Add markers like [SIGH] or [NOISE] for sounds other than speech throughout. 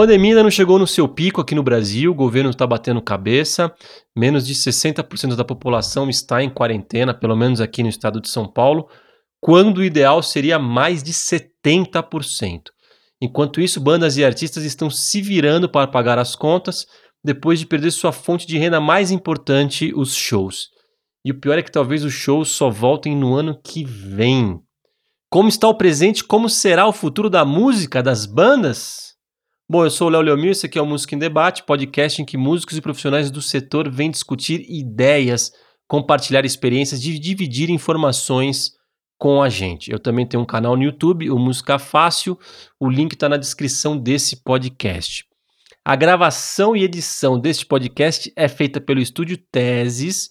pandemia ainda não chegou no seu pico aqui no Brasil, o governo está batendo cabeça, menos de 60% da população está em quarentena, pelo menos aqui no estado de São Paulo, quando o ideal seria mais de 70%. Enquanto isso, bandas e artistas estão se virando para pagar as contas depois de perder sua fonte de renda mais importante, os shows. E o pior é que talvez os shows só voltem no ano que vem. Como está o presente? Como será o futuro da música, das bandas? Bom, eu sou o Léo Leomir, esse aqui é o Música em Debate, podcast em que músicos e profissionais do setor vêm discutir ideias, compartilhar experiências dividir informações com a gente. Eu também tenho um canal no YouTube, o Música Fácil, o link está na descrição desse podcast. A gravação e edição deste podcast é feita pelo estúdio Teses,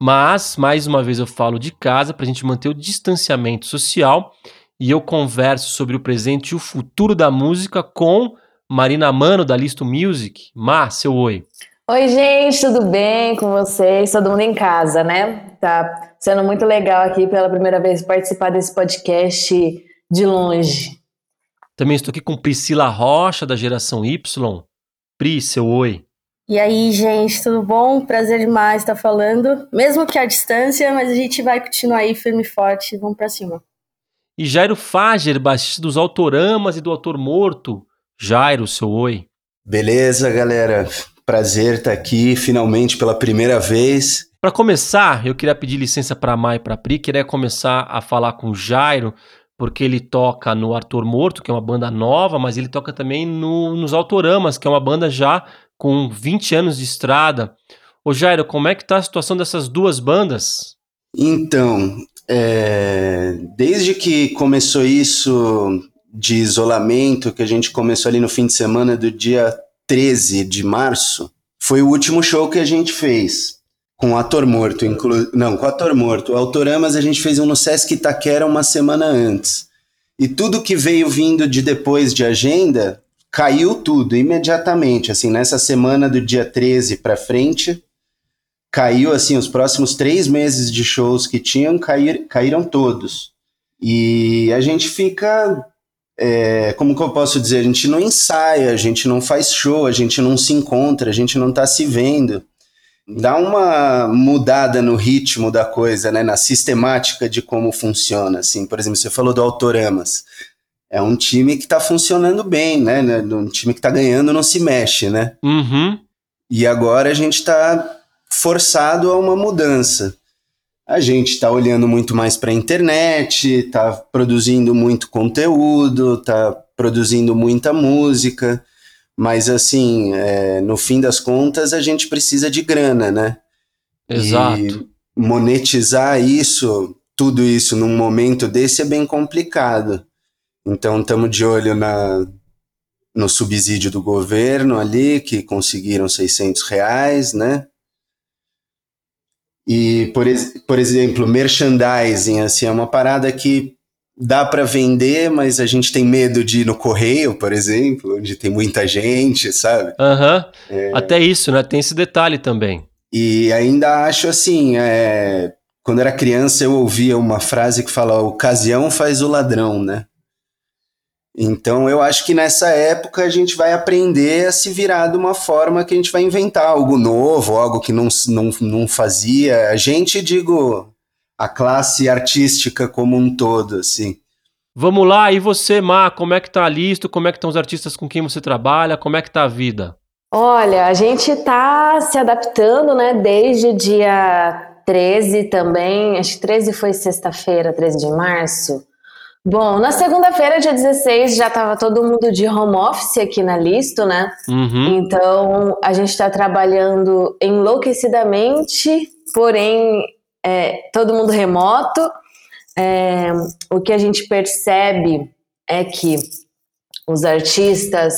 mas, mais uma vez, eu falo de casa para a gente manter o distanciamento social e eu converso sobre o presente e o futuro da música com Marina Mano, da Listo Music. Má, seu oi. Oi, gente, tudo bem com vocês? Todo mundo em casa, né? Tá sendo muito legal aqui pela primeira vez participar desse podcast de longe. Também estou aqui com Priscila Rocha, da Geração Y. Pri, seu oi. E aí, gente, tudo bom? Prazer demais estar falando, mesmo que à distância, mas a gente vai continuar aí firme e forte, vamos para cima. E Jairo Fager, baixista dos Autoramas e do Autor Morto. Jairo, seu oi. Beleza, galera. Prazer estar aqui finalmente pela primeira vez. Para começar, eu queria pedir licença para a Mai e para a Pri, queria começar a falar com o Jairo, porque ele toca no Arthur Morto, que é uma banda nova, mas ele toca também no, nos Autoramas, que é uma banda já com 20 anos de estrada. Ô Jairo, como é que tá a situação dessas duas bandas? Então, é, desde que começou isso de isolamento que a gente começou ali no fim de semana do dia 13 de março, foi o último show que a gente fez. Com o ator morto, inclu... não, com o ator morto. O Autoramas a gente fez um no Sesc Itaquera uma semana antes. E tudo que veio vindo de depois de agenda, caiu tudo imediatamente. Assim, nessa semana do dia 13 para frente, caiu assim, os próximos três meses de shows que tinham, cair, caíram todos. E a gente fica é, como que eu posso dizer? A gente não ensaia, a gente não faz show, a gente não se encontra, a gente não está se vendo. Dá uma mudada no ritmo da coisa, né? Na sistemática de como funciona, assim. Por exemplo, você falou do Autoramas. É um time que está funcionando bem, né? Um time que está ganhando não se mexe, né? Uhum. E agora a gente está forçado a uma mudança a gente está olhando muito mais para a internet, está produzindo muito conteúdo, está produzindo muita música, mas assim, é, no fim das contas, a gente precisa de grana, né? Exato. E monetizar isso, tudo isso num momento desse é bem complicado. Então, estamos de olho na, no subsídio do governo ali, que conseguiram 600 reais, né? E, por, por exemplo, merchandising, assim, é uma parada que dá para vender, mas a gente tem medo de ir no correio, por exemplo, onde tem muita gente, sabe? Aham. Uhum. É... Até isso, né? Tem esse detalhe também. E ainda acho assim, é... quando era criança eu ouvia uma frase que fala: ocasião faz o ladrão, né? Então eu acho que nessa época a gente vai aprender a se virar de uma forma que a gente vai inventar algo novo, algo que não, não, não fazia. A gente, digo, a classe artística como um todo, assim. Vamos lá, e você, Má, como é que tá a lista? Como é que estão os artistas com quem você trabalha? Como é que tá a vida? Olha, a gente tá se adaptando, né, desde o dia 13 também, acho que 13 foi sexta-feira, 13 de março, Bom, na segunda-feira, dia 16, já estava todo mundo de home office aqui na Listo, né? Uhum. Então, a gente está trabalhando enlouquecidamente, porém, é, todo mundo remoto. É, o que a gente percebe é que os artistas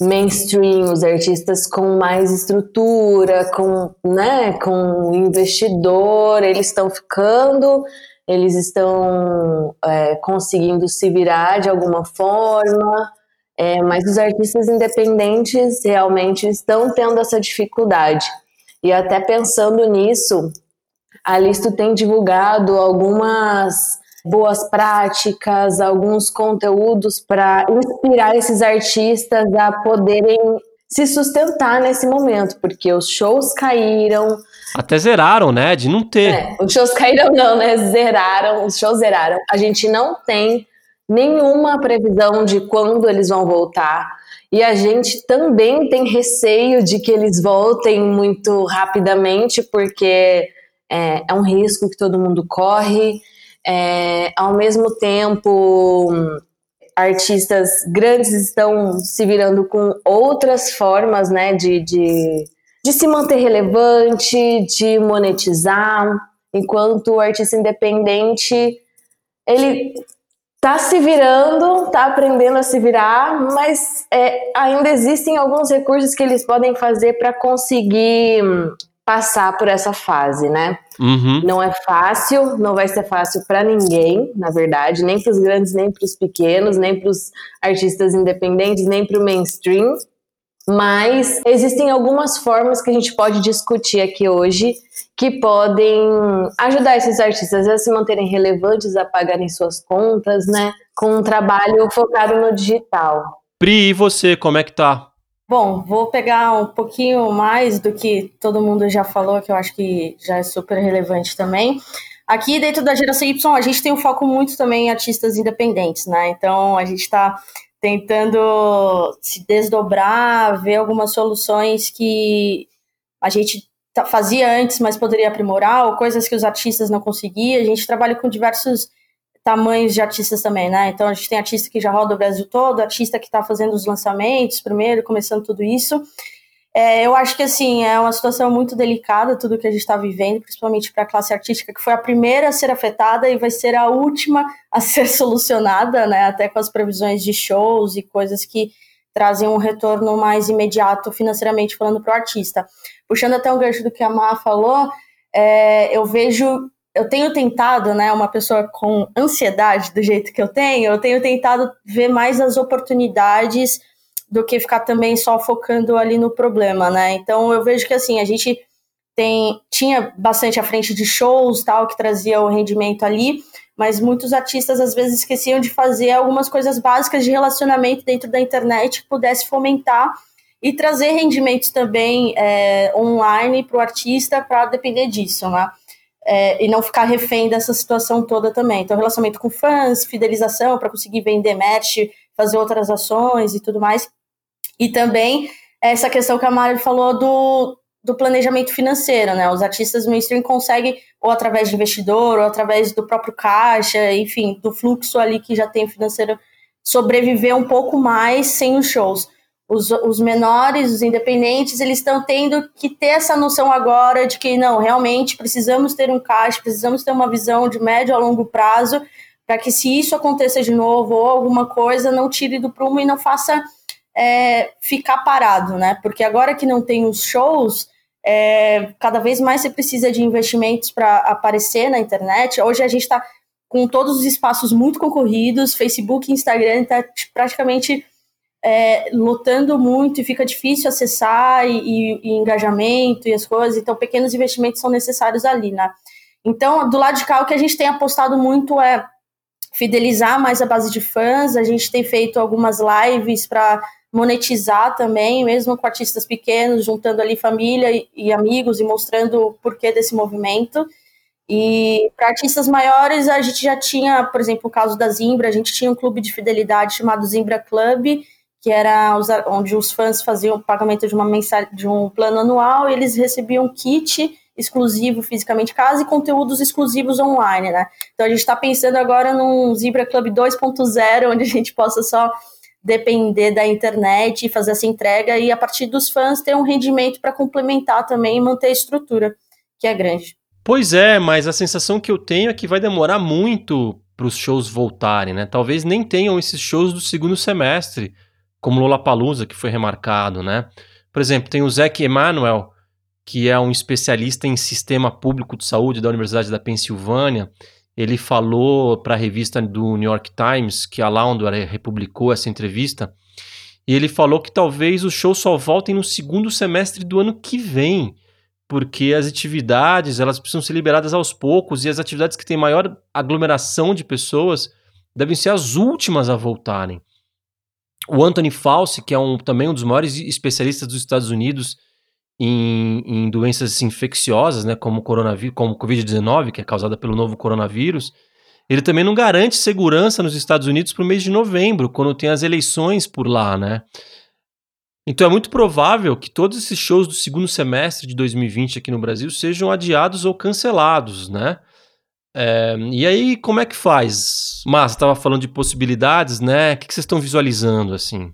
mainstream, os artistas com mais estrutura, com, né, com investidor, eles estão ficando eles estão é, conseguindo se virar de alguma forma, é, mas os artistas independentes realmente estão tendo essa dificuldade. E até pensando nisso, a Listo tem divulgado algumas boas práticas, alguns conteúdos para inspirar esses artistas a poderem se sustentar nesse momento, porque os shows caíram. Até zeraram, né? De não ter. É, os shows caíram, não, né? Zeraram, os shows zeraram. A gente não tem nenhuma previsão de quando eles vão voltar. E a gente também tem receio de que eles voltem muito rapidamente, porque é, é um risco que todo mundo corre. É, ao mesmo tempo, artistas grandes estão se virando com outras formas né, de, de, de se manter relevante, de monetizar, enquanto o artista independente ele tá se virando, tá aprendendo a se virar, mas é, ainda existem alguns recursos que eles podem fazer para conseguir passar por essa fase, né? Uhum. Não é fácil, não vai ser fácil para ninguém, na verdade, nem para os grandes, nem para os pequenos, nem para os artistas independentes, nem para o mainstream. Mas existem algumas formas que a gente pode discutir aqui hoje que podem ajudar esses artistas a se manterem relevantes, a pagarem suas contas, né? Com um trabalho focado no digital. Pri, e você, como é que tá? Bom, vou pegar um pouquinho mais do que todo mundo já falou, que eu acho que já é super relevante também. Aqui dentro da geração Y, a gente tem um foco muito também em artistas independentes, né? Então a gente está tentando se desdobrar, ver algumas soluções que a gente fazia antes, mas poderia aprimorar, ou coisas que os artistas não conseguiam. A gente trabalha com diversos tamanhos de artistas também, né? Então a gente tem artista que já roda o Brasil todo, artista que está fazendo os lançamentos primeiro, começando tudo isso. É, eu acho que assim é uma situação muito delicada tudo que a gente está vivendo, principalmente para a classe artística, que foi a primeira a ser afetada e vai ser a última a [LAUGHS] ser solucionada, né? Até com as previsões de shows e coisas que trazem um retorno mais imediato financeiramente falando para o artista. Puxando até um gancho do que a Má falou, é, eu vejo eu tenho tentado, né, uma pessoa com ansiedade do jeito que eu tenho, eu tenho tentado ver mais as oportunidades do que ficar também só focando ali no problema, né? Então eu vejo que assim, a gente tem tinha bastante à frente de shows, tal, que trazia o rendimento ali, mas muitos artistas às vezes esqueciam de fazer algumas coisas básicas de relacionamento dentro da internet que pudesse fomentar e trazer rendimentos também é, online para o artista para depender disso, né? é, e não ficar refém dessa situação toda também. Então, relacionamento com fãs, fidelização para conseguir vender match, fazer outras ações e tudo mais. E também essa questão que a Mari falou do, do planejamento financeiro, né? Os artistas mainstream conseguem, ou através de investidor, ou através do próprio caixa, enfim, do fluxo ali que já tem financeiro, sobreviver um pouco mais sem os shows os, os menores, os independentes, eles estão tendo que ter essa noção agora de que não, realmente precisamos ter um caixa, precisamos ter uma visão de médio a longo prazo para que se isso aconteça de novo ou alguma coisa, não tire do prumo e não faça é, ficar parado, né? Porque agora que não tem os shows, é, cada vez mais você precisa de investimentos para aparecer na internet. Hoje a gente está com todos os espaços muito concorridos, Facebook, Instagram está praticamente é, lutando muito e fica difícil acessar e, e, e, engajamento e as coisas, então pequenos investimentos são necessários ali, né? Então, do lado de cá, o que a gente tem apostado muito é fidelizar mais a base de fãs, a gente tem feito algumas lives para monetizar também, mesmo com artistas pequenos, juntando ali família e, amigos e mostrando o porquê desse movimento. E para artistas maiores, a gente já tinha, por exemplo, o caso da Zimbra, a gente tinha um clube de fidelidade chamado Zimbra Club, que era onde os fãs faziam o pagamento de uma mensal, de um plano anual e eles recebiam kit exclusivo fisicamente casa e conteúdos exclusivos online, né? Então a gente está pensando agora num Zebra Club 2.0, onde a gente possa só depender da internet e fazer essa entrega e a partir dos fãs ter um rendimento para complementar também e manter a estrutura, que é grande. Pois é, mas a sensação que eu tenho é que vai demorar muito para os shows voltarem, né? Talvez nem tenham esses shows do segundo semestre como Lollapalooza, que foi remarcado, né? Por exemplo, tem o Zac Emanuel, que é um especialista em sistema público de saúde da Universidade da Pensilvânia. Ele falou para a revista do New York Times, que a Laundor republicou essa entrevista, e ele falou que talvez os shows só voltem no segundo semestre do ano que vem, porque as atividades elas precisam ser liberadas aos poucos e as atividades que têm maior aglomeração de pessoas devem ser as últimas a voltarem. O Anthony Fauci, que é um, também um dos maiores especialistas dos Estados Unidos em, em doenças infecciosas, né, como coronavírus, como Covid-19, que é causada pelo novo coronavírus, ele também não garante segurança nos Estados Unidos para o mês de novembro, quando tem as eleições por lá, né? Então é muito provável que todos esses shows do segundo semestre de 2020 aqui no Brasil sejam adiados ou cancelados, né? É, e aí, como é que faz? Mas estava falando de possibilidades, né? O que, vocês estão visualizando assim?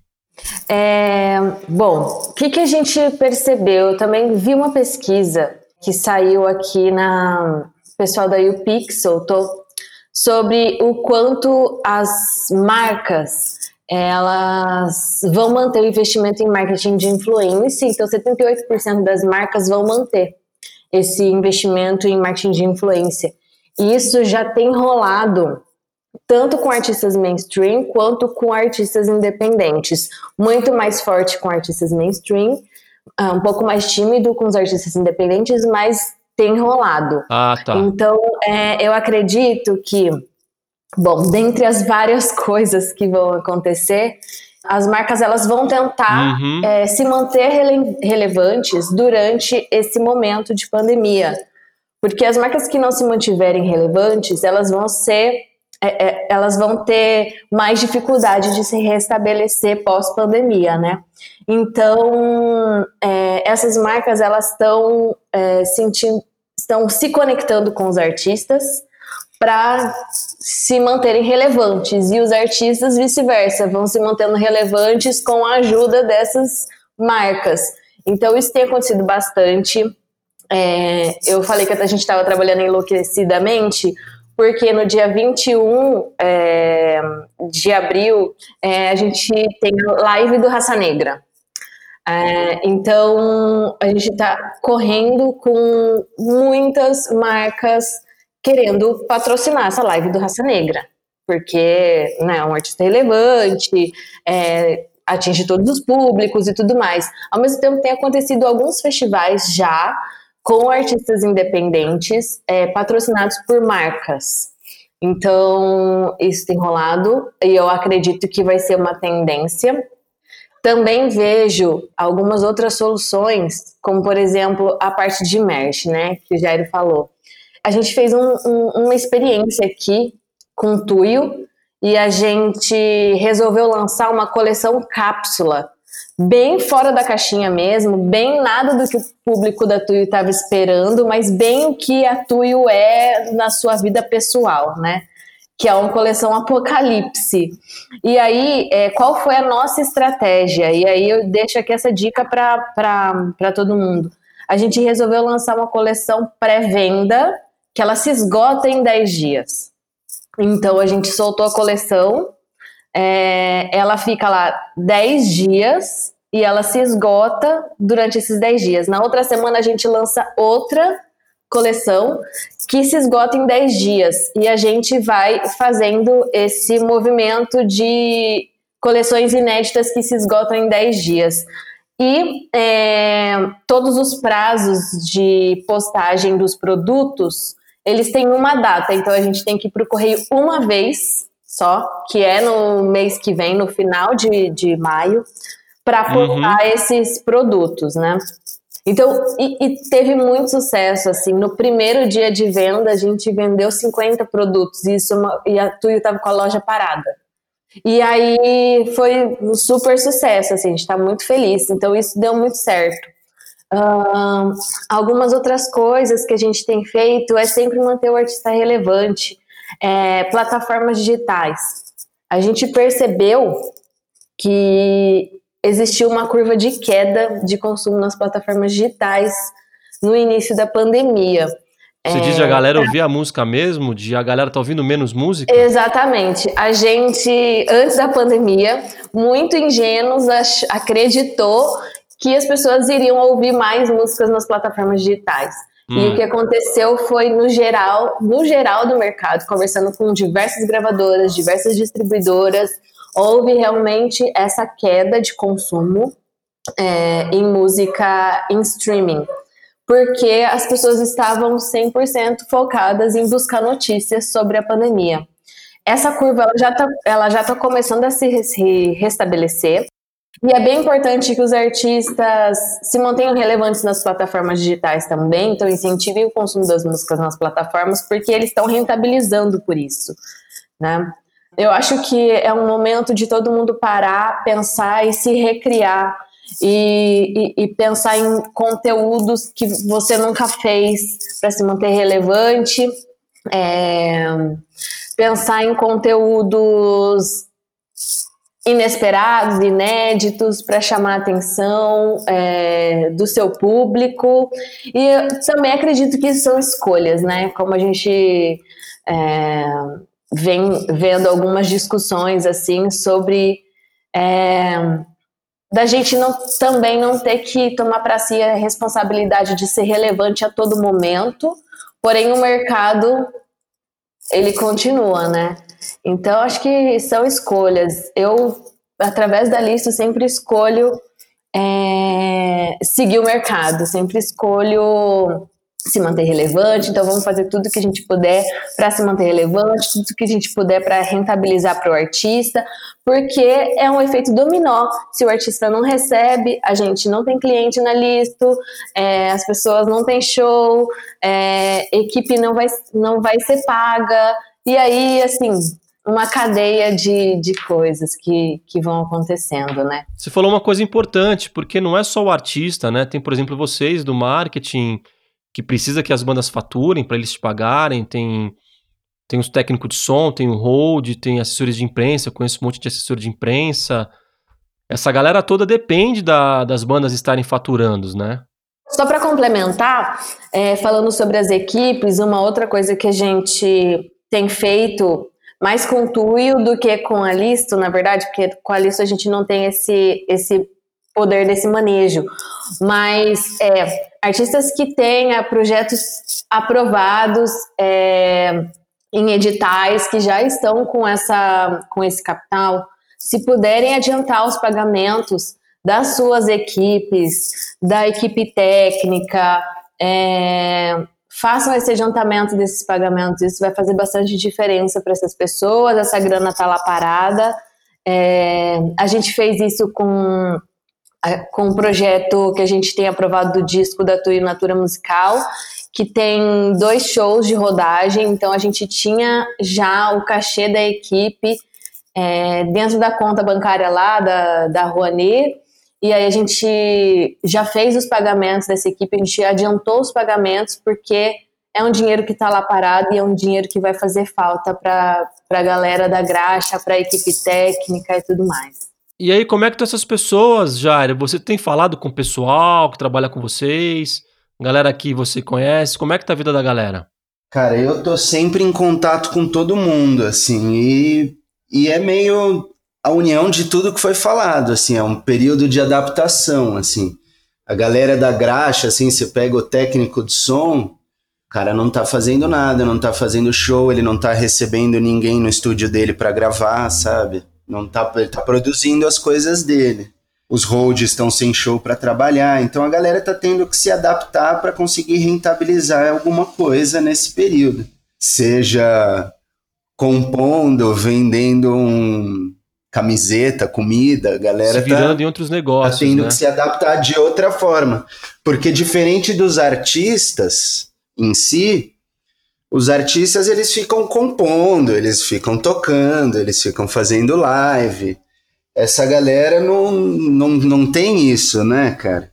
É, bom, o que, que a gente percebeu? Eu também vi uma pesquisa que saiu aqui na pessoal da UPixel tô, sobre o quanto as marcas elas vão manter o investimento em marketing de influência, então 78% das marcas vão manter esse investimento em marketing de influência. E isso já tem rolado tanto com artistas mainstream quanto com artistas independentes. Muito mais forte com artistas mainstream, ah, um pouco mais tímido com os artistas independentes, mas tem rolado. Ah, tá. Então, é, eu acredito que Bom, dentre as várias [LAUGHS] coisas que vão acontecer, as marcas elas vão tentar uhum. é, se manter rele relevantes durante esse momento de pandemia, porque as marcas que não se mantiverem relevantes, elas vão ser é, é, elas vão ter mais dificuldade de se restabelecer pós-pandemia, né? Então, é, essas marcas elas estão é, sentindo, estão se conectando com os artistas, para se manterem relevantes e os artistas vice-versa vão se mantendo relevantes com a ajuda dessas marcas. Então isso tem acontecido bastante. É, eu falei que a gente estava trabalhando enlouquecidamente porque no dia 21 é, de abril é, a gente tem live do Raça Negra. É, então a gente está correndo com muitas marcas querendo patrocinar essa live do Raça Negra, porque né, é um artista relevante, é, atinge todos os públicos e tudo mais. Ao mesmo tempo, tem acontecido alguns festivais já com artistas independentes é, patrocinados por marcas. Então, isso tem rolado e eu acredito que vai ser uma tendência. Também vejo algumas outras soluções, como por exemplo a parte de merch, né, que o Jairo falou a gente fez um, um, uma experiência aqui com o Tuyo e a gente resolveu lançar uma coleção cápsula, bem fora da caixinha mesmo, bem nada do que o público da Tuyo estava esperando, mas bem o que a Tuyo é na sua vida pessoal, né? Que é uma coleção Apocalipse. E aí, é, qual foi a nossa estratégia? E aí eu deixo aqui essa dica para todo mundo. A gente resolveu lançar uma coleção pré-venda que ela se esgota em 10 dias. Então a gente soltou a coleção, é, ela fica lá 10 dias e ela se esgota durante esses 10 dias. Na outra semana a gente lança outra coleção que se esgota em 10 dias e a gente vai fazendo esse movimento de coleções inéditas que se esgotam em 10 dias. E é, todos os prazos de postagem dos produtos eles têm uma data, então a gente tem que ir para o correio uma vez só, que é no mês que vem, no final de, de maio, para postar uhum. esses produtos, né? Então, e, e, teve muito sucesso, assim, no primeiro dia de venda a gente vendeu 50 produtos, e, isso, é e a Tuyo estava com a loja parada. E aí foi um super sucesso, assim, a gente está muito feliz, então isso deu muito certo. Uh, algumas outras coisas que a gente tem feito é sempre manter o artista relevante. É, plataformas digitais. A gente percebeu que existiu uma curva de queda de consumo nas plataformas digitais no início da pandemia. Você é, diz a galera ouvir a música mesmo? De a galera tá ouvindo menos música? Exatamente. A gente, antes da pandemia, muito ingênuos, acreditou que as pessoas iriam ouvir mais músicas nas plataformas digitais. Hum. E o que aconteceu foi no geral, no geral do mercado, conversando com diversas gravadoras, diversas distribuidoras, houve realmente essa queda de consumo é, em música em streaming. porque as pessoas estavam 100% focadas em buscar notícias sobre a pandemia. Essa curva ela já está ela já tá começando a se restabelecer. E é bem importante que os artistas se mantenham relevantes nas plataformas digitais também, então incentivem o consumo das músicas nas plataformas, porque eles estão rentabilizando por isso, né? Eu acho que é um momento de todo mundo parar, pensar e se recriar e, e, e pensar em conteúdos que você nunca fez para se manter relevante, é, pensar em conteúdos inesperados, inéditos, para chamar a atenção é, do seu público. E também acredito que são escolhas, né? Como a gente é, vem vendo algumas discussões assim sobre é, da gente não, também não ter que tomar para si a responsabilidade de ser relevante a todo momento, porém o mercado ele continua, né? Então, acho que são escolhas. Eu, através da lista, sempre escolho é, seguir o mercado, sempre escolho se manter relevante, então vamos fazer tudo que a gente puder para se manter relevante, tudo que a gente puder para rentabilizar para o artista, porque é um efeito dominó. Se o artista não recebe, a gente não tem cliente na lista, é, as pessoas não têm show, é, equipe não vai, não vai ser paga, e aí, assim, uma cadeia de, de coisas que, que vão acontecendo, né? Você falou uma coisa importante, porque não é só o artista, né? Tem, por exemplo, vocês do marketing que precisa que as bandas faturem para eles te pagarem, tem tem os técnicos de som, tem o hold, tem assessores de imprensa, eu conheço um monte de assessor de imprensa. Essa galera toda depende da, das bandas estarem faturando, né? Só para complementar, é, falando sobre as equipes, uma outra coisa que a gente tem feito mais com o Tuyo do que com a Listo, na verdade, porque com a Listo a gente não tem esse, esse poder desse manejo. Mas é, artistas que tenham projetos aprovados é, em editais que já estão com, essa, com esse capital, se puderem adiantar os pagamentos das suas equipes, da equipe técnica, é, façam esse adiantamento desses pagamentos. Isso vai fazer bastante diferença para essas pessoas. Essa grana está lá parada. É, a gente fez isso com com um projeto que a gente tem aprovado do disco da Tui Natura Musical, que tem dois shows de rodagem, então a gente tinha já o cachê da equipe é, dentro da conta bancária lá da, da Rouanet, e aí a gente já fez os pagamentos dessa equipe, a gente adiantou os pagamentos, porque é um dinheiro que está lá parado e é um dinheiro que vai fazer falta para a galera da graxa, para a equipe técnica e tudo mais. E aí, como é que estão essas pessoas, Jair? Você tem falado com o pessoal que trabalha com vocês? Galera que você conhece? Como é que tá a vida da galera? Cara, eu tô sempre em contato com todo mundo, assim, e, e é meio a união de tudo que foi falado, assim, é um período de adaptação, assim. A galera da graxa, assim, você pega o técnico de som, o cara não tá fazendo nada, não tá fazendo show, ele não tá recebendo ninguém no estúdio dele para gravar, sabe? Não tá, ele tá produzindo as coisas dele. Os holds estão sem show para trabalhar, então a galera tá tendo que se adaptar para conseguir rentabilizar alguma coisa nesse período. Seja compondo, vendendo um camiseta, comida, a galera se virando tá, em outros negócios, tá tendo né? que se adaptar de outra forma, porque diferente dos artistas em si, os artistas eles ficam compondo, eles ficam tocando, eles ficam fazendo live. Essa galera não, não, não tem isso, né, cara?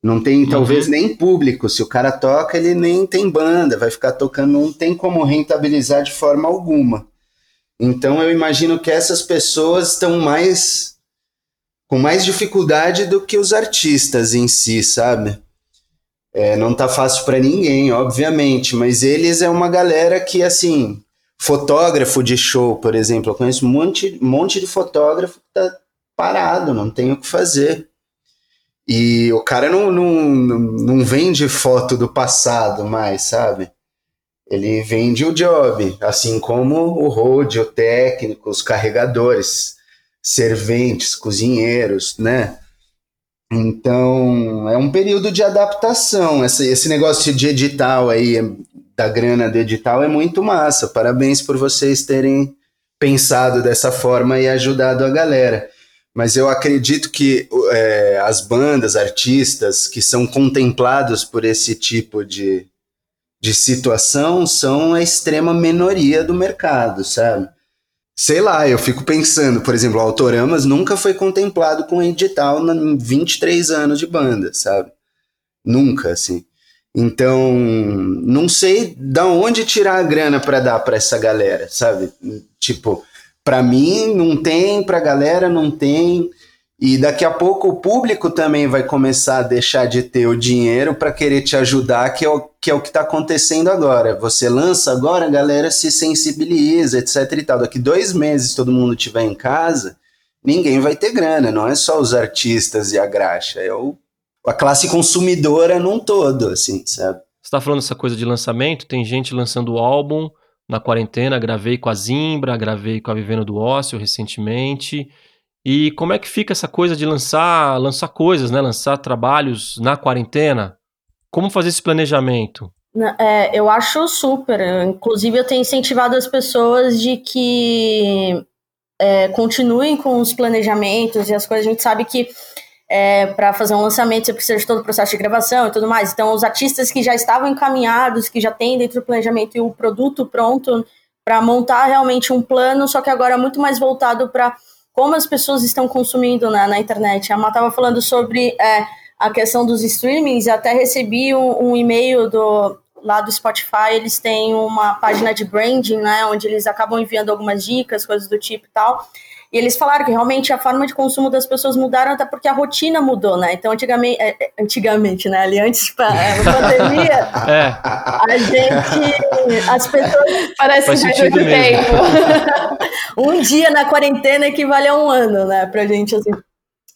Não tem uhum. talvez nem público. Se o cara toca, ele nem tem banda, vai ficar tocando, não tem como rentabilizar de forma alguma. Então eu imagino que essas pessoas estão mais com mais dificuldade do que os artistas em si, sabe? É, não tá fácil para ninguém, obviamente, mas eles é uma galera que, assim, fotógrafo de show, por exemplo, eu conheço um monte, monte de fotógrafo que tá parado, não tem o que fazer. E o cara não, não, não vende foto do passado mais, sabe? Ele vende o job, assim como o road, o técnico, os carregadores, serventes, cozinheiros, né? Então, é um período de adaptação. Esse, esse negócio de edital aí, da grana do edital, é muito massa. Parabéns por vocês terem pensado dessa forma e ajudado a galera. Mas eu acredito que é, as bandas, artistas que são contemplados por esse tipo de, de situação são a extrema minoria do mercado, sabe? Sei lá, eu fico pensando, por exemplo, o Autoramas nunca foi contemplado com edital em 23 anos de banda, sabe? Nunca, assim. Então, não sei da onde tirar a grana para dar para essa galera, sabe? Tipo, para mim não tem, para a galera não tem. E daqui a pouco o público também vai começar a deixar de ter o dinheiro para querer te ajudar, que é o que é o está acontecendo agora. Você lança agora, a galera se sensibiliza, etc e tal. Daqui dois meses todo mundo estiver em casa, ninguém vai ter grana. Não é só os artistas e a graxa, é o a classe consumidora num todo, assim, sabe? Você tá falando essa coisa de lançamento, tem gente lançando álbum na quarentena, gravei com a Zimbra, gravei com a Vivendo do Ócio recentemente. E como é que fica essa coisa de lançar, lançar coisas, né? Lançar trabalhos na quarentena? Como fazer esse planejamento? É, eu acho super. Inclusive, eu tenho incentivado as pessoas de que é, continuem com os planejamentos e as coisas. A gente sabe que é, para fazer um lançamento, você precisa de todo o processo de gravação e tudo mais. Então, os artistas que já estavam encaminhados, que já têm dentro do planejamento e o produto pronto para montar realmente um plano, só que agora muito mais voltado para como as pessoas estão consumindo na, na internet. A Má estava falando sobre é, a questão dos streamings, até recebi um, um e-mail do lá do Spotify, eles têm uma página de branding, né, onde eles acabam enviando algumas dicas, coisas do tipo e tal. E eles falaram que realmente a forma de consumo das pessoas mudaram até porque a rotina mudou, né? Então, antigamente, é, é, antigamente né? Ali antes da é, pandemia, [LAUGHS] é. a gente. As pessoas. Parece Faz que tempo. [LAUGHS] um dia na quarentena equivale a um ano, né? Pra gente, assim.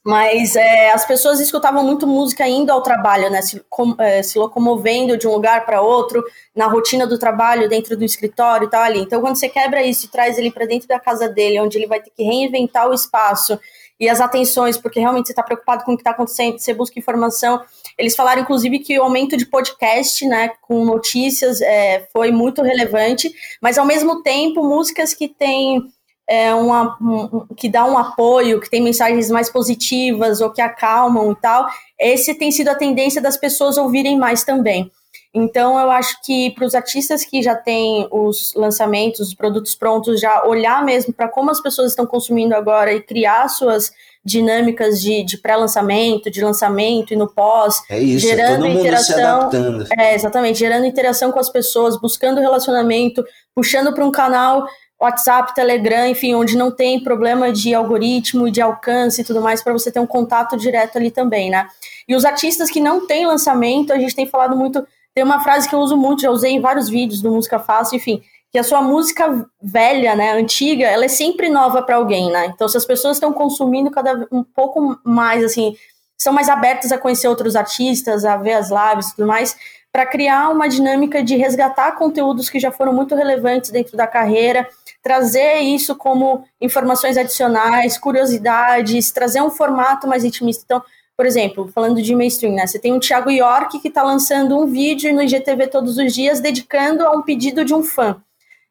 Mas é, as pessoas escutavam muito música indo ao trabalho, né? Se, com, é, se locomovendo de um lugar para outro, na rotina do trabalho, dentro do escritório e tal ali. Então, quando você quebra isso e traz ele para dentro da casa dele, onde ele vai ter que reinventar o espaço e as atenções, porque realmente você está preocupado com o que está acontecendo, você busca informação. Eles falaram, inclusive, que o aumento de podcast, né, com notícias, é, foi muito relevante, mas ao mesmo tempo, músicas que têm é, uma, um, que dá um apoio, que tem mensagens mais positivas ou que acalmam e tal, esse tem sido a tendência das pessoas ouvirem mais também. Então, eu acho que para os artistas que já têm os lançamentos, os produtos prontos, já olhar mesmo para como as pessoas estão consumindo agora e criar suas dinâmicas de, de pré-lançamento, de lançamento e no pós, é isso, é gerando é interação. É, exatamente, gerando interação com as pessoas, buscando relacionamento, puxando para um canal WhatsApp, Telegram, enfim, onde não tem problema de algoritmo, de alcance e tudo mais, para você ter um contato direto ali também, né? E os artistas que não têm lançamento, a gente tem falado muito. Tem uma frase que eu uso muito, já usei em vários vídeos do Música Fácil, enfim, que a sua música velha, né, antiga, ela é sempre nova para alguém, né? Então, se as pessoas estão consumindo cada um pouco mais, assim, são mais abertas a conhecer outros artistas, a ver as lives e tudo mais, para criar uma dinâmica de resgatar conteúdos que já foram muito relevantes dentro da carreira trazer isso como informações adicionais, curiosidades, trazer um formato mais intimista. Então, por exemplo, falando de mainstream, né? Você tem o Thiago York que está lançando um vídeo no IGTV todos os dias dedicando a um pedido de um fã.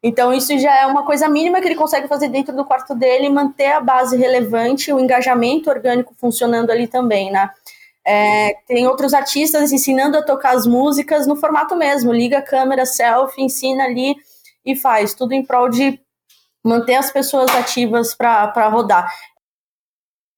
Então, isso já é uma coisa mínima que ele consegue fazer dentro do quarto dele manter a base relevante, o engajamento orgânico funcionando ali também, né? É, tem outros artistas ensinando a tocar as músicas no formato mesmo, liga a câmera, selfie, ensina ali e faz, tudo em prol de manter as pessoas ativas para rodar.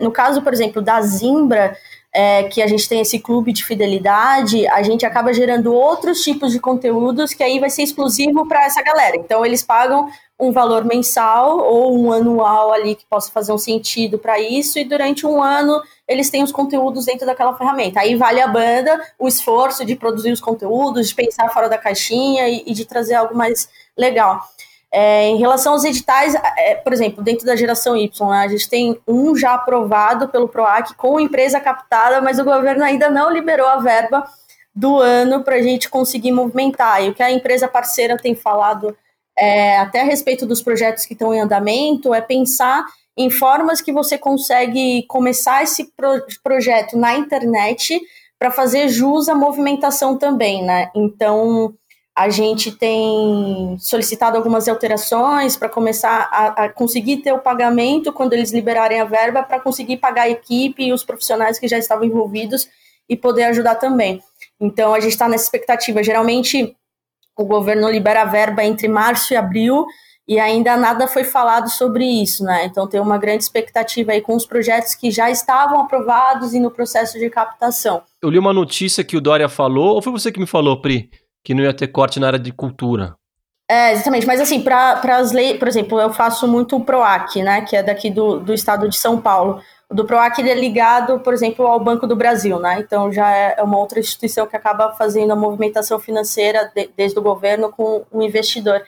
No caso, por exemplo, da Zimbra, é, que a gente tem esse clube de fidelidade, a gente acaba gerando outros tipos de conteúdos que aí vai ser exclusivo para essa galera. Então, eles pagam um valor mensal ou um anual ali que possa fazer um sentido para isso, e durante um ano eles têm os conteúdos dentro daquela ferramenta. Aí vale a banda o esforço de produzir os conteúdos, de pensar fora da caixinha e, e de trazer algo mais legal. É, em relação aos editais, é, por exemplo, dentro da geração Y, né, a gente tem um já aprovado pelo PROAC com empresa captada, mas o governo ainda não liberou a verba do ano para a gente conseguir movimentar. E o que a empresa parceira tem falado é, até a respeito dos projetos que estão em andamento é pensar em formas que você consegue começar esse pro projeto na internet para fazer jus à movimentação também, né? Então, a gente tem solicitado algumas alterações para começar a, a, conseguir ter o pagamento quando eles liberarem a verba para conseguir pagar a equipe e os profissionais que já estavam envolvidos e poder ajudar também. Então a gente está nessa expectativa. Geralmente o governo libera a verba entre março e abril e ainda nada foi falado sobre isso, né? Então tem uma grande expectativa aí com os projetos que já estavam aprovados e no processo de captação. Eu li uma notícia que o Dória falou, ou foi você que me falou, Pri, que não ia ter corte na área de cultura? É, exatamente. Mas assim, para as leis, por exemplo, eu faço muito o PROAC, né? Que é daqui do, do estado de São Paulo. O do PROAC é ligado, por exemplo, ao Banco do Brasil, né? Então já é, é uma outra instituição que acaba fazendo a movimentação financeira de, desde o governo com o investidor.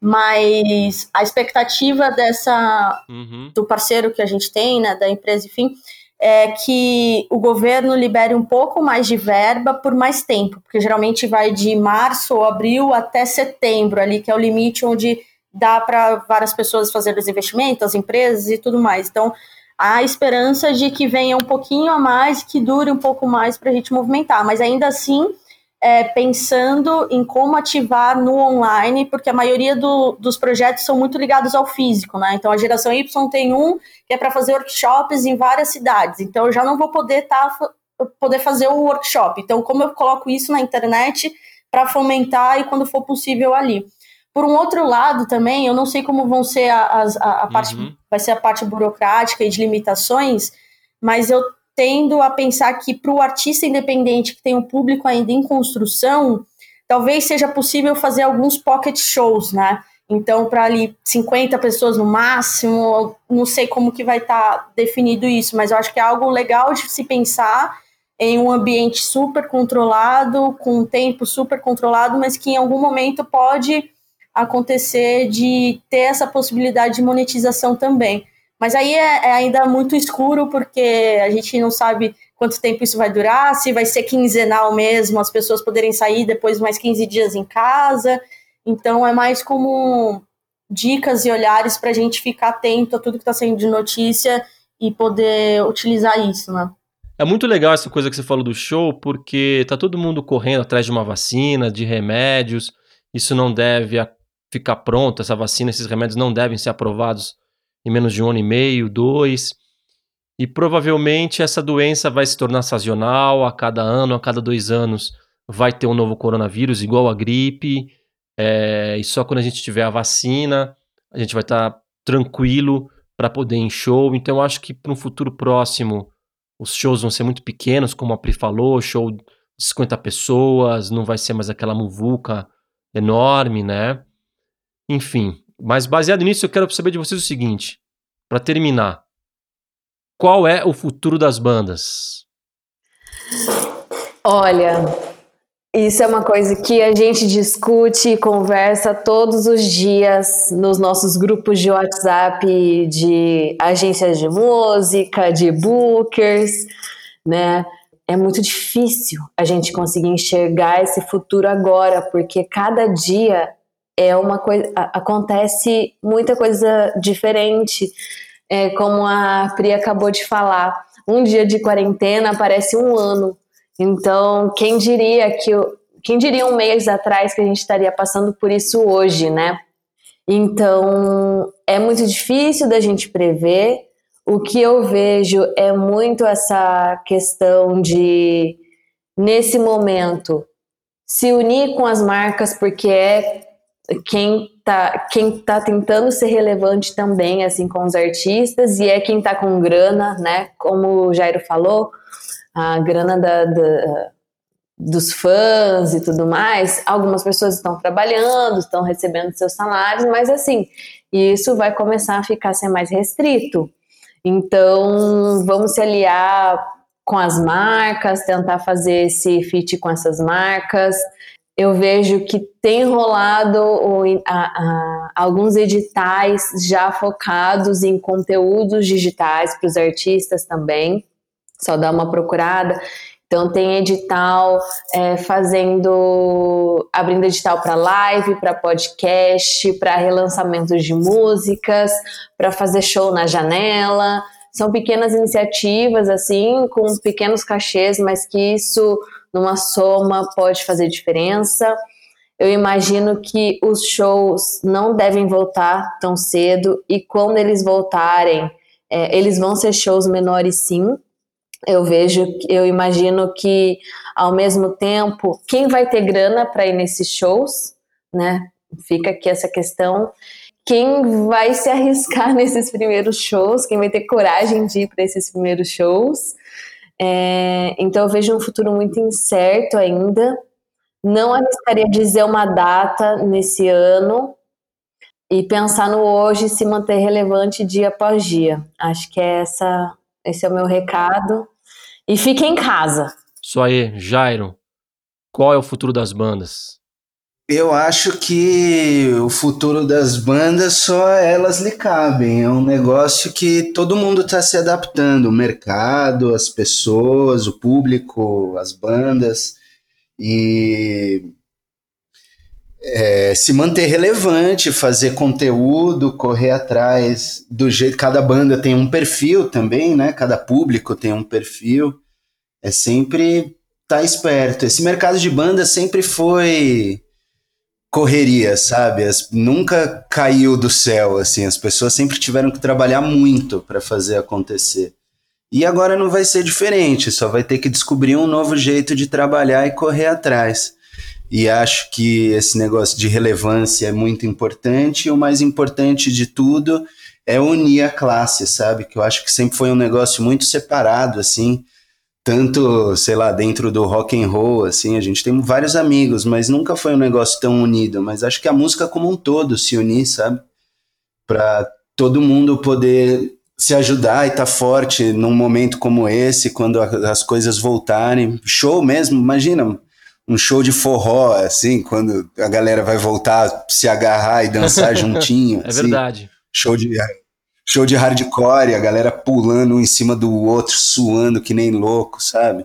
Mas a expectativa dessa uhum. do parceiro que a gente tem, né, da empresa, enfim, é que o governo libere um pouco mais de verba por mais tempo, porque geralmente vai de março ou abril até setembro, ali que é o limite onde dá para várias pessoas fazerem os investimentos, as empresas e tudo mais. Então, a esperança de que venha um pouquinho a mais, que dure um pouco mais para a gente movimentar, mas ainda assim é, pensando em como ativar no online, porque a maioria do, dos projetos são muito ligados ao físico, né? Então a geração Y tem um que é para fazer workshops em várias cidades, então eu já não vou poder tá, poder fazer o workshop. Então, como eu coloco isso na internet para fomentar e quando for possível ali. Por um outro lado, também, eu não sei como vão ser a, a, a parte, uhum. vai ser a parte burocrática e de limitações, mas eu tendo a pensar que para o artista independente que tem um público ainda em construção, talvez seja possível fazer alguns pocket shows, né? Então, para ali 50 pessoas no máximo, não sei como que vai estar tá definido isso, mas eu acho que é algo legal de se pensar em um ambiente super controlado, com um tempo super controlado, mas que em algum momento pode acontecer de ter essa possibilidade de monetização também. Mas aí é, é, ainda muito escuro, porque a gente não sabe quanto tempo isso vai durar, se vai ser quinzenal mesmo, as pessoas poderem sair depois mais 15 dias em casa. Então é mais como dicas e olhares para a gente ficar atento a tudo que está saindo de notícia e poder utilizar isso, né? É muito legal essa coisa que você falou do show, porque tá todo mundo correndo atrás de uma vacina, de remédios. Isso não deve ficar pronto, essa vacina, esses remédios não devem ser aprovados em menos de um ano e meio, dois. E provavelmente essa doença vai se tornar sazonal, a cada ano, a cada dois anos vai ter um novo coronavírus, igual a gripe. É, e só quando a gente tiver a vacina, a gente vai estar tá tranquilo para poder ir em show. Então eu acho que para um futuro próximo os shows vão ser muito pequenos, como a Pri falou, show de 50 pessoas, não vai ser mais aquela muvuca enorme, né? Enfim, mas baseado nisso, eu quero saber de vocês o seguinte, para terminar. Qual é o futuro das bandas? Olha, isso é uma coisa que a gente discute e conversa todos os dias nos nossos grupos de WhatsApp de agências de música, de bookers, né? É muito difícil a gente conseguir enxergar esse futuro agora, porque cada dia é uma coisa acontece muita coisa diferente é, como a Pri acabou de falar. Um dia de quarentena parece um ano. Então quem diria que quem diria um mês atrás que a gente estaria passando por isso hoje né? Então é muito difícil da gente prever. O que eu vejo é muito essa questão de nesse momento se unir com as marcas porque é quem tá, quem tá tentando ser relevante também, assim, com os artistas, e é quem tá com grana, né? Como o Jairo falou, a grana da, da, dos fãs e tudo mais. Algumas pessoas estão trabalhando, estão recebendo seus salários, mas assim, isso vai começar a ficar ser mais restrito. Então, vamos se aliar com as marcas, tentar fazer esse fit com essas marcas eu vejo que tem rolado a, a, alguns editais já focados em conteúdos digitais para os artistas também. Só dá uma procurada. Então tem edital é, fazendo, abrindo edital para live, para podcast, para relançamentos de músicas, para fazer show na janela. São pequenas iniciativas assim, com pequenos cachês, mas que isso numa soma pode fazer diferença. Eu imagino que os shows não devem voltar tão cedo e quando eles voltarem, é, eles vão ser shows menores sim, eu vejo, eu imagino que ao mesmo tempo, quem vai ter grana para ir nesses shows, né? Fica aqui essa questão. Quem vai se [LAUGHS] arriscar nesses primeiros shows? Quem vai ter coragem de ir para esses primeiros shows? É, então eu vejo um futuro muito incerto ainda. Não arriscaria dizer uma data nesse ano e pensar no hoje se manter relevante dia após dia. Acho que é essa esse é o meu recado. E fique em casa. Isso aí, Jairo. Qual é o futuro das bandas? Eu acho que o futuro das bandas só elas lhe cabem. É um negócio que todo mundo está se adaptando, o mercado, as pessoas, o público, as bandas e é, se manter relevante, fazer conteúdo, correr atrás do jeito. Cada banda tem um perfil também, né? Cada público tem um perfil. É sempre estar tá esperto. Esse mercado de banda sempre foi correria, sabe? As, nunca caiu do céu, assim. As pessoas sempre tiveram que trabalhar muito para fazer acontecer. E agora não vai ser diferente. Só vai ter que descobrir um novo jeito de trabalhar e correr atrás. E acho que esse negócio de relevância é muito importante. E o mais importante de tudo é unir a classe, sabe? Que eu acho que sempre foi um negócio muito separado, assim. Tanto, sei lá, dentro do rock and roll, assim, a gente tem vários amigos, mas nunca foi um negócio tão unido. Mas acho que a música como um todo se unir, sabe? Para todo mundo poder se ajudar e estar tá forte num momento como esse, quando as coisas voltarem. Show mesmo, imagina, um show de forró, assim, quando a galera vai voltar se agarrar e dançar [LAUGHS] juntinho. É assim. verdade. Show de, show de hardcore, a galera pulando um em cima do outro, suando que nem louco, sabe?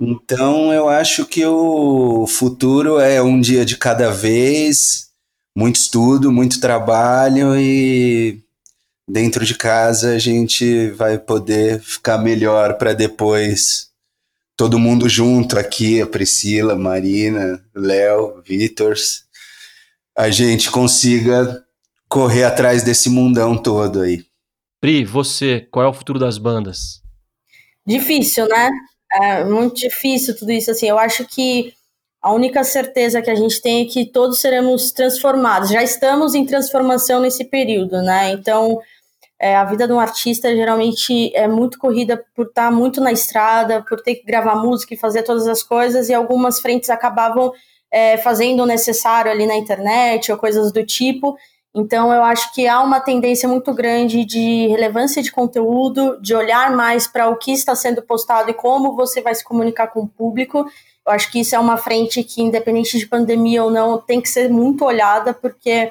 Então eu acho que o futuro é um dia de cada vez, muito estudo, muito trabalho e dentro de casa a gente vai poder ficar melhor para depois todo mundo junto aqui, a Priscila, Marina, Léo, Vitors, a gente consiga correr atrás desse mundão todo aí. Pri, você, qual é o futuro das bandas? Difícil, né? É muito difícil tudo isso. Assim, eu acho que a única certeza que a gente tem é que todos seremos transformados. Já estamos em transformação nesse período, né? Então, é, a vida de um artista geralmente é muito corrida por estar muito na estrada, por ter que gravar música e fazer todas as coisas, e algumas frentes acabavam é, fazendo o necessário ali na internet ou coisas do tipo. Então, eu acho que há uma tendência muito grande de relevância de conteúdo, de olhar mais para o que está sendo postado e como você vai se comunicar com o público. Eu acho que isso é uma frente que, independente de pandemia ou não, tem que ser muito olhada, porque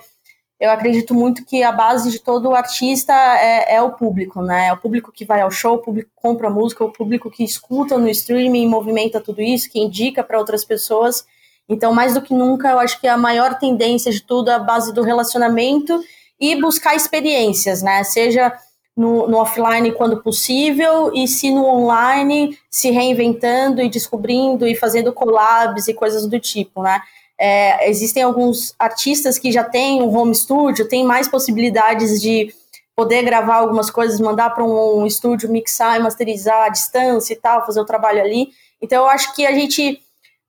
eu acredito muito que a base de todo artista é, é, o público, né? É o público que vai ao show, o público que compra música, o público que escuta no streaming, movimenta tudo isso, que indica para outras pessoas. Então, mais do que nunca, eu acho que a maior tendência de tudo é a base do relacionamento e buscar experiências, né? Seja no, no offline quando possível, e se no online, se reinventando e descobrindo e fazendo collabs e coisas do tipo, né? É, existem alguns artistas que já têm um home studio, tem mais possibilidades de poder gravar algumas coisas, mandar para um, um, estúdio mixar e masterizar à distância e tal, fazer o trabalho ali. Então eu acho que a gente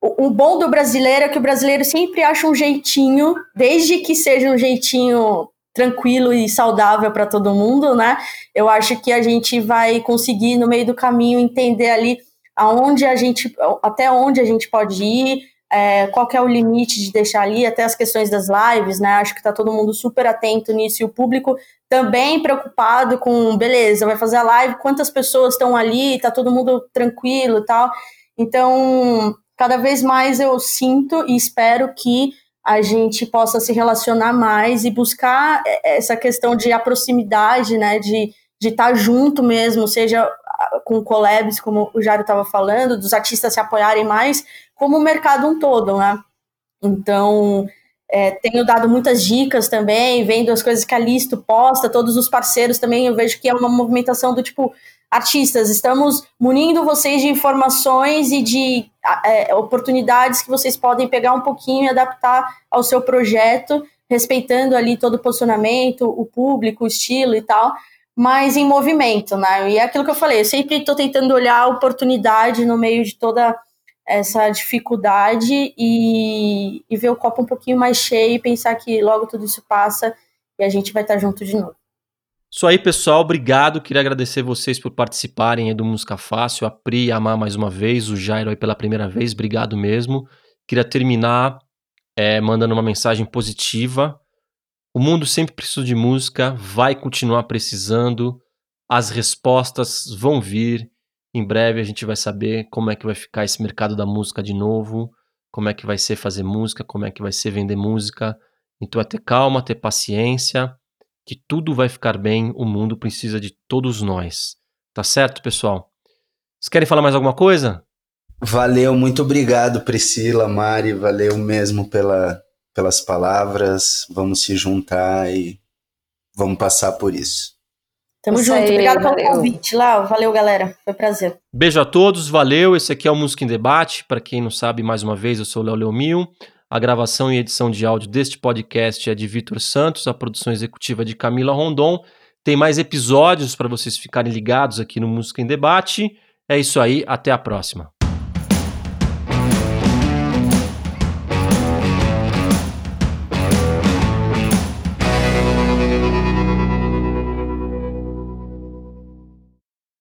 o, bom do brasileiro é que o brasileiro sempre acha um jeitinho, desde que seja um jeitinho tranquilo e saudável para todo mundo, né? Eu acho que a gente vai conseguir no meio do caminho entender ali aonde a gente até onde a gente pode ir, é, qual é o limite de deixar ali, até as questões das lives, né? Acho que está todo mundo super atento nisso e o público também preocupado com, beleza, vai fazer a live, quantas pessoas estão ali, tá todo mundo tranquilo e tal. Então, cada vez mais eu sinto e espero que a gente possa se relacionar mais e buscar essa questão de a proximidade, né? De de estar tá junto mesmo, seja com collabs, como o Jário estava falando, dos artistas se apoiarem mais, como o mercado um todo, né? Então, é, tenho dado muitas dicas também, vendo as coisas que a Listo posta, todos os parceiros também, eu vejo que é uma movimentação do tipo, artistas, estamos munindo vocês de informações e de é, oportunidades que vocês podem pegar um pouquinho e adaptar ao seu projeto, respeitando ali todo o posicionamento, o público, o estilo e tal, mas em movimento, né? E é aquilo que eu falei, eu sempre estou tentando olhar a oportunidade no meio de toda essa dificuldade e, e ver o copo um pouquinho mais cheio e pensar que logo tudo isso passa e a gente vai estar junto de novo. Isso aí, pessoal. Obrigado. Queria agradecer vocês por participarem do Música Fácil. A Pri a Amar mais uma vez, o Jairo aí pela primeira vez. Obrigado mesmo. Queria terminar é, mandando uma mensagem positiva. O mundo sempre precisou de música, vai continuar precisando. As respostas vão vir. Em breve a gente vai saber como é que vai ficar esse mercado da música de novo, como é que vai ser fazer música, como é que vai ser vender música. Então é ter calma, ter paciência, que tudo vai ficar bem, o mundo precisa de todos nós. Tá certo, pessoal? Vocês querem falar mais alguma coisa? Valeu, muito obrigado, Priscila, Mari, valeu mesmo pela, pelas palavras. Vamos se juntar e vamos passar por isso. Tamo isso junto. Aí, Obrigado pelo valeu. convite, Lau. Valeu, galera. Foi um prazer. Beijo a todos, valeu. Esse aqui é o Música em Debate. Para quem não sabe, mais uma vez, eu sou o Léo Leomil. A gravação e edição de áudio deste podcast é de Vitor Santos, a produção executiva de Camila Rondon. Tem mais episódios para vocês ficarem ligados aqui no Música em Debate. É isso aí, até a próxima.